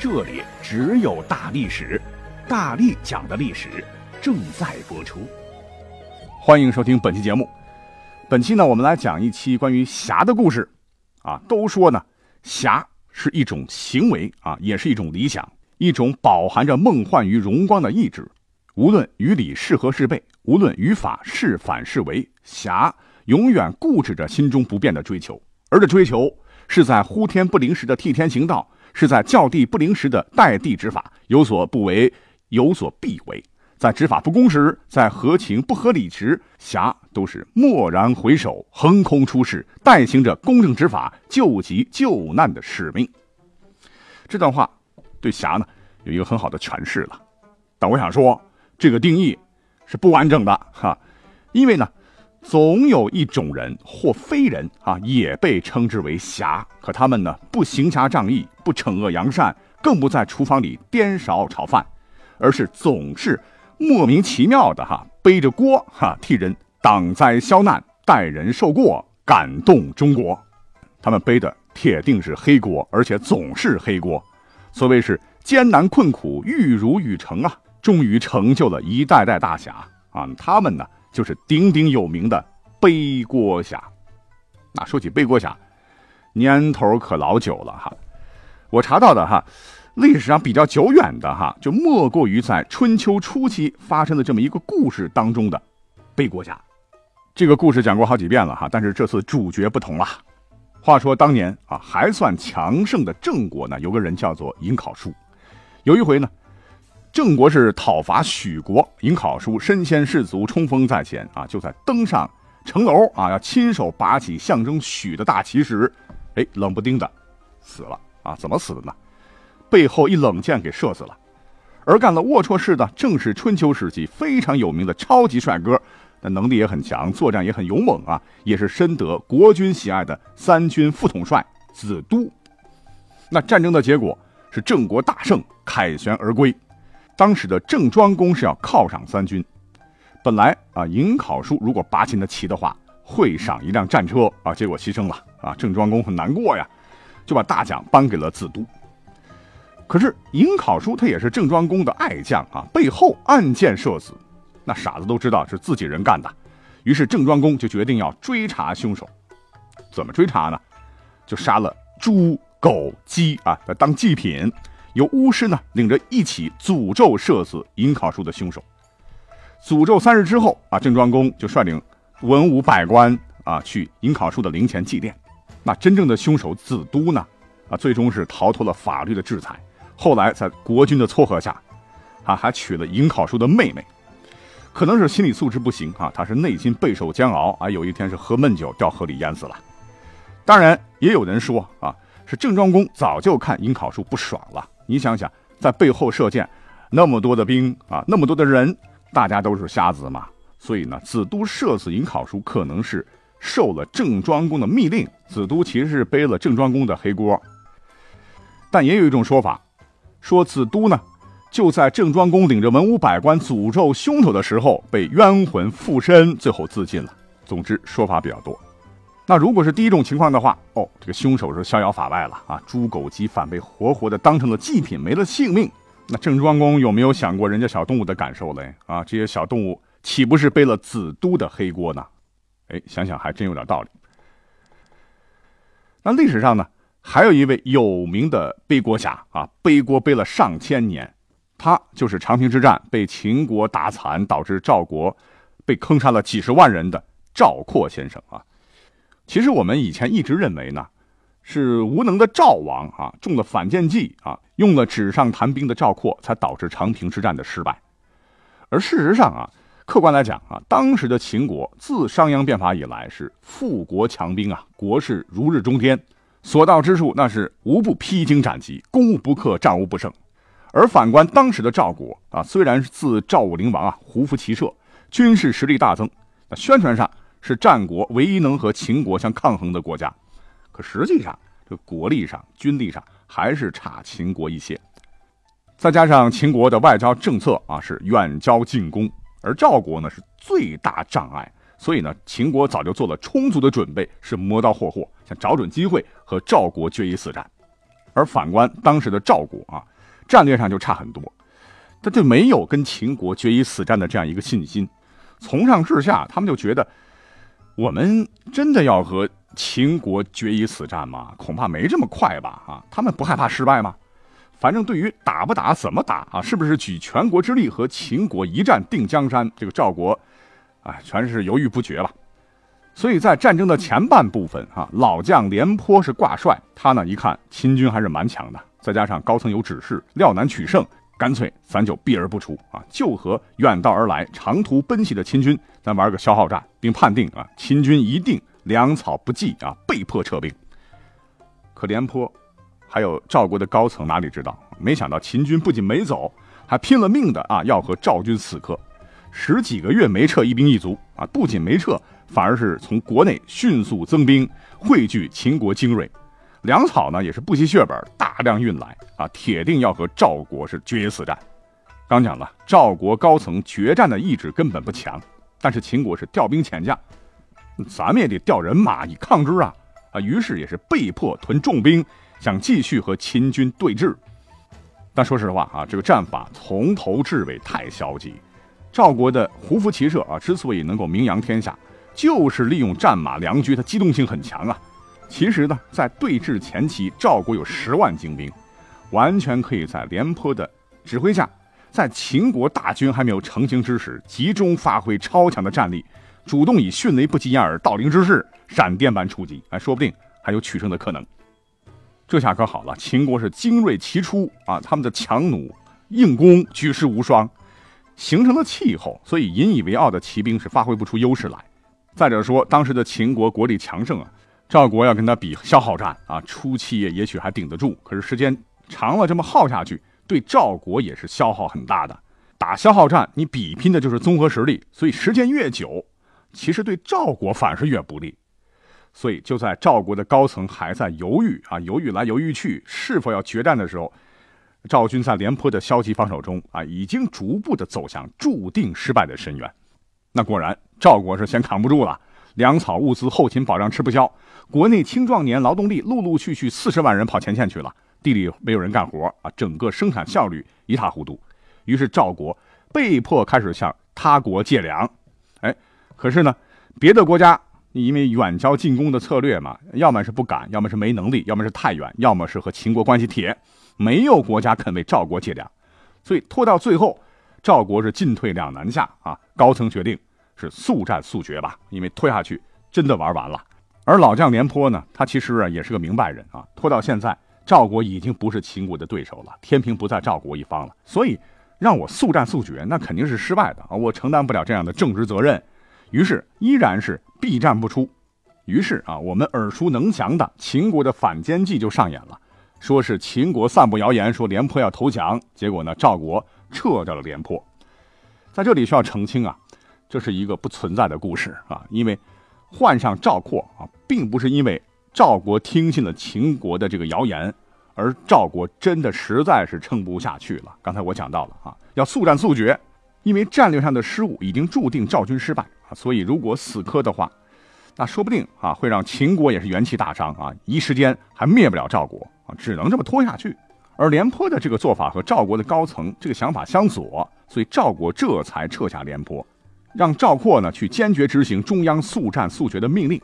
这里只有大历史，大力讲的历史正在播出。欢迎收听本期节目。本期呢，我们来讲一期关于侠的故事。啊，都说呢，侠是一种行为啊，也是一种理想，一种饱含着梦幻与荣光的意志。无论于理是合是悖，无论于法是反是为，侠永远固执着心中不变的追求，而这追求是在呼天不灵时的替天行道。是在叫地不灵时的代地执法，有所不为，有所必为；在执法不公时，在合情不合理时，侠都是蓦然回首，横空出世，代行着公正执法、救急救难的使命。这段话对侠呢有一个很好的诠释了，但我想说，这个定义是不完整的哈，因为呢。总有一种人或非人啊，也被称之为侠。可他们呢，不行侠仗义，不惩恶扬善，更不在厨房里颠勺炒饭，而是总是莫名其妙的哈，背着锅哈，替人挡灾消难，代人受过，感动中国。他们背的铁定是黑锅，而且总是黑锅。所谓是艰难困苦，玉如玉成啊，终于成就了一代代大侠啊。他们呢？就是鼎鼎有名的背锅侠。那说起背锅侠，年头可老久了哈。我查到的哈，历史上比较久远的哈，就莫过于在春秋初期发生的这么一个故事当中的背锅侠。这个故事讲过好几遍了哈，但是这次主角不同了。话说当年啊，还算强盛的郑国呢，有个人叫做尹考叔。有一回呢。郑国是讨伐许国，尹考叔身先士卒，冲锋在前啊！就在登上城楼啊，要亲手拔起象征许的大旗时，哎，冷不丁的死了啊！怎么死的呢？背后一冷箭给射死了。而干了龌龊事的，正是春秋时期非常有名的超级帅哥，那能力也很强，作战也很勇猛啊，也是深得国君喜爱的三军副统帅子都。那战争的结果是郑国大胜，凯旋而归。当时的郑庄公是要犒赏三军，本来啊，尹考叔如果拔起的旗的话，会赏一辆战车啊，结果牺牲了啊，郑庄公很难过呀，就把大奖颁给了子都。可是尹考叔他也是郑庄公的爱将啊，背后暗箭射死，那傻子都知道是自己人干的，于是郑庄公就决定要追查凶手。怎么追查呢？就杀了猪、狗、鸡啊，当祭品。由巫师呢领着一起诅咒射死尹考叔的凶手。诅咒三日之后啊，郑庄公就率领文武百官啊去尹考叔的陵前祭奠。那真正的凶手子都呢啊，最终是逃脱了法律的制裁。后来在国君的撮合下，啊还娶了尹考叔的妹妹。可能是心理素质不行啊，他是内心备受煎熬啊，有一天是喝闷酒掉河里淹死了。当然也有人说啊，是郑庄公早就看尹考叔不爽了。你想想，在背后射箭，那么多的兵啊，那么多的人，大家都是瞎子嘛。所以呢，子都射死尹考叔，可能是受了郑庄公的密令。子都其实是背了郑庄公的黑锅。但也有一种说法，说子都呢，就在郑庄公领着文武百官诅咒凶手的时候，被冤魂附身，最后自尽了。总之，说法比较多。那如果是第一种情况的话，哦，这个凶手是逍遥法外了啊！猪狗鸡反被活活的当成了祭品，没了性命。那郑庄公有没有想过人家小动物的感受嘞？啊，这些小动物岂不是背了子都的黑锅呢？哎，想想还真有点道理。那历史上呢，还有一位有名的背锅侠啊，背锅背了上千年，他就是长平之战被秦国打残，导致赵国被坑杀了几十万人的赵括先生啊。其实我们以前一直认为呢，是无能的赵王啊中了反间计啊，用了纸上谈兵的赵括，才导致长平之战的失败。而事实上啊，客观来讲啊，当时的秦国自商鞅变法以来是富国强兵啊，国势如日中天，所到之处那是无不披荆斩棘，攻无不克，战无不胜。而反观当时的赵国啊，虽然是自赵武灵王啊胡服骑射，军事实力大增，那宣传上是战国唯一能和秦国相抗衡的国家，可实际上这国力上、军力上还是差秦国一些。再加上秦国的外交政策啊是远交近攻，而赵国呢是最大障碍，所以呢秦国早就做了充足的准备，是磨刀霍霍，想找准机会和赵国决一死战。而反观当时的赵国啊，战略上就差很多，他就没有跟秦国决一死战的这样一个信心。从上至下，他们就觉得我们真的要和秦国决一死战吗？恐怕没这么快吧？啊，他们不害怕失败吗？反正对于打不打、怎么打啊，是不是举全国之力和秦国一战定江山，这个赵国，啊，全是犹豫不决了。所以在战争的前半部分啊，老将廉颇是挂帅，他呢一看秦军还是蛮强的，再加上高层有指示，料难取胜，干脆咱就避而不出啊，就和远道而来、长途奔袭的秦军咱玩个消耗战，并判定啊秦军一定粮草不济啊，被迫撤兵。可廉颇。还有赵国的高层哪里知道？没想到秦军不仅没走，还拼了命的啊要和赵军死磕，十几个月没撤一兵一卒啊！不仅没撤，反而是从国内迅速增兵，汇聚秦国精锐，粮草呢也是不惜血本大量运来啊，铁定要和赵国是决一死战。刚讲了，赵国高层决战的意志根本不强，但是秦国是调兵遣将，咱们也得调人马以抗之啊啊！于是也是被迫屯重兵。想继续和秦军对峙，但说实话啊，这个战法从头至尾太消极。赵国的胡服骑射啊，之所以能够名扬天下，就是利用战马良驹，它机动性很强啊。其实呢，在对峙前期，赵国有十万精兵，完全可以在廉颇的指挥下，在秦国大军还没有成型之时，集中发挥超强的战力，主动以迅雷不及掩耳盗铃之势，闪电般出击，哎，说不定还有取胜的可能。这下可好了，秦国是精锐齐出啊！他们的强弩硬弓举世无双，形成了气候，所以引以为傲的骑兵是发挥不出优势来。再者说，当时的秦国国力强盛啊，赵国要跟他比消耗战啊，初期也许还顶得住，可是时间长了这么耗下去，对赵国也是消耗很大的。打消耗战，你比拼的就是综合实力，所以时间越久，其实对赵国反而越不利。所以，就在赵国的高层还在犹豫啊，犹豫来犹豫去，是否要决战的时候，赵军在廉颇的消极防守中啊，已经逐步的走向注定失败的深渊。那果然，赵国是先扛不住了，粮草物资、后勤保障吃不消，国内青壮年劳动力陆陆续续四十万人跑前线去了，地里没有人干活啊，整个生产效率一塌糊涂。于是赵国被迫开始向他国借粮。哎，可是呢，别的国家。因为远交近攻的策略嘛，要么是不敢，要么是没能力，要么是太远，要么是和秦国关系铁，没有国家肯为赵国借粮，所以拖到最后，赵国是进退两难下啊。高层决定是速战速决吧，因为拖下去真的玩完了。而老将廉颇呢，他其实啊也是个明白人啊，拖到现在，赵国已经不是秦国的对手了，天平不在赵国一方了，所以让我速战速决，那肯定是失败的啊，我承担不了这样的政治责任。于是依然是避战不出，于是啊，我们耳熟能详的秦国的反间计就上演了，说是秦国散布谣言说廉颇要投降，结果呢，赵国撤掉了廉颇。在这里需要澄清啊，这是一个不存在的故事啊，因为换上赵括啊，并不是因为赵国听信了秦国的这个谣言，而赵国真的实在是撑不下去了。刚才我讲到了啊，要速战速决，因为战略上的失误已经注定赵军失败啊。所以，如果死磕的话，那说不定啊会让秦国也是元气大伤啊，一时间还灭不了赵国啊，只能这么拖下去。而廉颇的这个做法和赵国的高层这个想法相左，所以赵国这才撤下廉颇，让赵括呢去坚决执行中央速战速决的命令。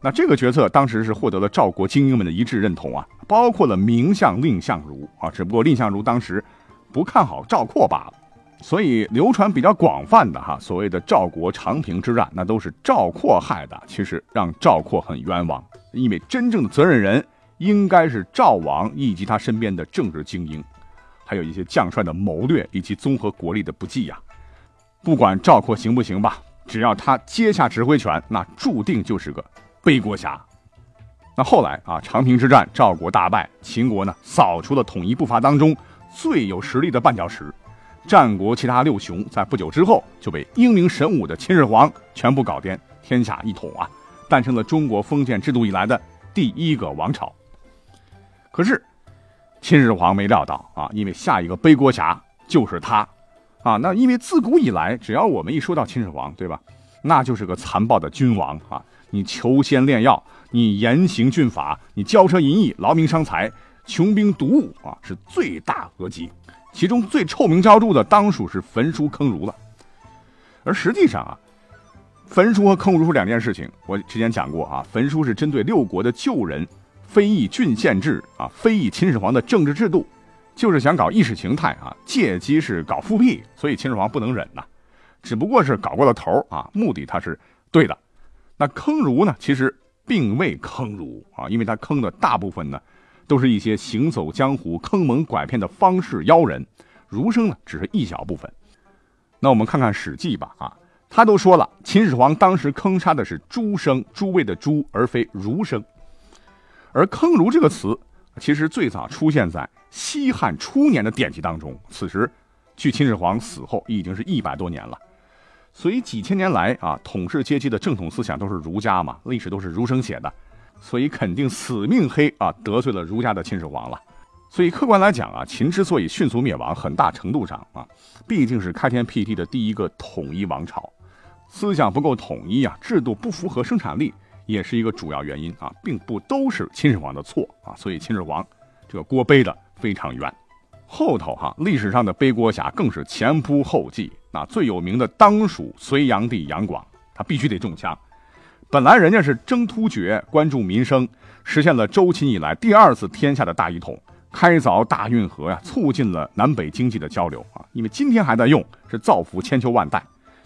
那这个决策当时是获得了赵国精英们的一致认同啊，包括了名相蔺相如啊，只不过蔺相如当时不看好赵括罢了。所以流传比较广泛的哈，所谓的赵国长平之战，那都是赵括害的。其实让赵括很冤枉，因为真正的责任人应该是赵王以及他身边的政治精英，还有一些将帅的谋略以及综合国力的不济呀。不管赵括行不行吧，只要他接下指挥权，那注定就是个背锅侠。那后来啊，长平之战，赵国大败，秦国呢扫除了统一步伐当中最有实力的绊脚石。战国其他六雄在不久之后就被英明神武的秦始皇全部搞掂，天下一统啊，诞生了中国封建制度以来的第一个王朝。可是，秦始皇没料到啊，因为下一个背锅侠就是他，啊，那因为自古以来，只要我们一说到秦始皇，对吧，那就是个残暴的君王啊，你求仙炼药，你严刑峻法，你骄奢淫逸，劳民伤财，穷兵黩武啊，是罪大恶极。其中最臭名昭著的，当属是焚书坑儒了。而实际上啊，焚书和坑儒是两件事情。我之前讲过啊，焚书是针对六国的旧人，非议郡县制啊，非议秦始皇的政治制度，就是想搞意识形态啊，借机是搞复辟，所以秦始皇不能忍呐。只不过是搞过了头啊，目的他是对的。那坑儒呢，其实并未坑儒啊，因为他坑的大部分呢。都是一些行走江湖、坑蒙拐骗的方士妖人，儒生呢只是一小部分。那我们看看《史记》吧，啊，他都说了，秦始皇当时坑杀的是诸生，诸位的诸，而非儒生。而坑儒这个词，其实最早出现在西汉初年的典籍当中，此时距秦始皇死后已经是一百多年了。所以几千年来啊，统治阶级的正统思想都是儒家嘛，历史都是儒生写的。所以肯定死命黑啊，得罪了儒家的秦始皇了。所以客观来讲啊，秦之所以迅速灭亡，很大程度上啊，毕竟是开天辟地的第一个统一王朝，思想不够统一啊，制度不符合生产力，也是一个主要原因啊，并不都是秦始皇的错啊。所以秦始皇这个锅背的非常冤。后头哈，历史上的背锅侠更是前仆后继。那最有名的当属隋炀帝杨广，他必须得中枪。本来人家是征突厥，关注民生，实现了周秦以来第二次天下的大一统，开凿大运河呀，促进了南北经济的交流啊。因为今天还在用，是造福千秋万代。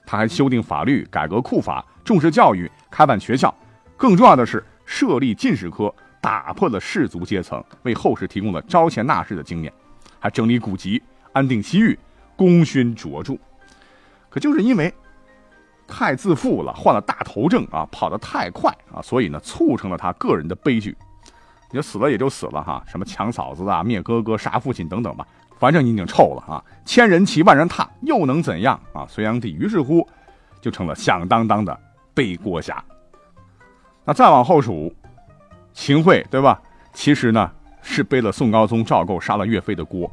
他还修订法律，改革库法，重视教育，开办学校，更重要的是设立进士科，打破了士族阶层，为后世提供了招贤纳士的经验，还整理古籍，安定西域，功勋卓著。可就是因为。太自负了，患了大头症啊，跑得太快啊，所以呢，促成了他个人的悲剧。你死了也就死了哈，什么抢嫂子啊、灭哥哥、杀父亲等等吧，反正你已经臭了啊。千人骑，万人踏，又能怎样啊？隋炀帝于是乎就成了响当当的背锅侠。那再往后数，秦桧对吧？其实呢是背了宋高宗赵构杀了岳飞的锅。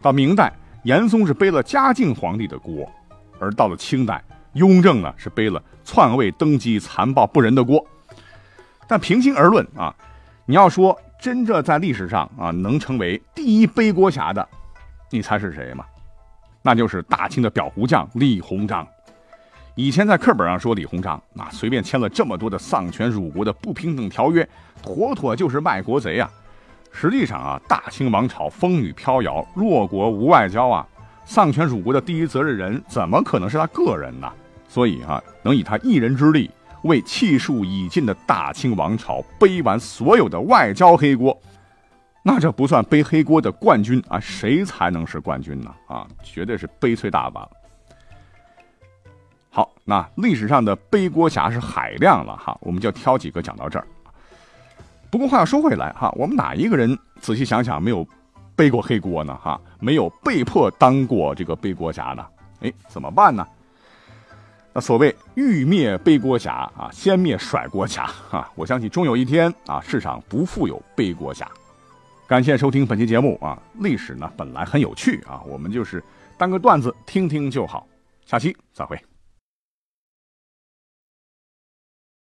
到明代，严嵩是背了嘉靖皇帝的锅，而到了清代。雍正呢是背了篡位登基残暴不仁的锅，但平心而论啊，你要说真正在历史上啊能成为第一背锅侠的，你猜是谁吗？那就是大清的裱糊匠李鸿章。以前在课本上说李鸿章，那随便签了这么多的丧权辱国的不平等条约，妥妥就是卖国贼啊。实际上啊，大清王朝风雨飘摇，弱国无外交啊，丧权辱国的第一责任人怎么可能是他个人呢？所以啊，能以他一人之力为气数已尽的大清王朝背完所有的外交黑锅，那这不算背黑锅的冠军啊，谁才能是冠军呢？啊，绝对是悲催大王。好，那历史上的背锅侠是海量了哈，我们就挑几个讲到这儿。不过话要说回来哈，我们哪一个人仔细想想没有背过黑锅呢？哈，没有被迫当过这个背锅侠呢？哎，怎么办呢？那所谓欲灭背锅侠啊，先灭甩锅侠啊！我相信终有一天啊，世上不复有背锅侠。感谢收听本期节目啊！历史呢本来很有趣啊，我们就是当个段子听听就好。下期再会。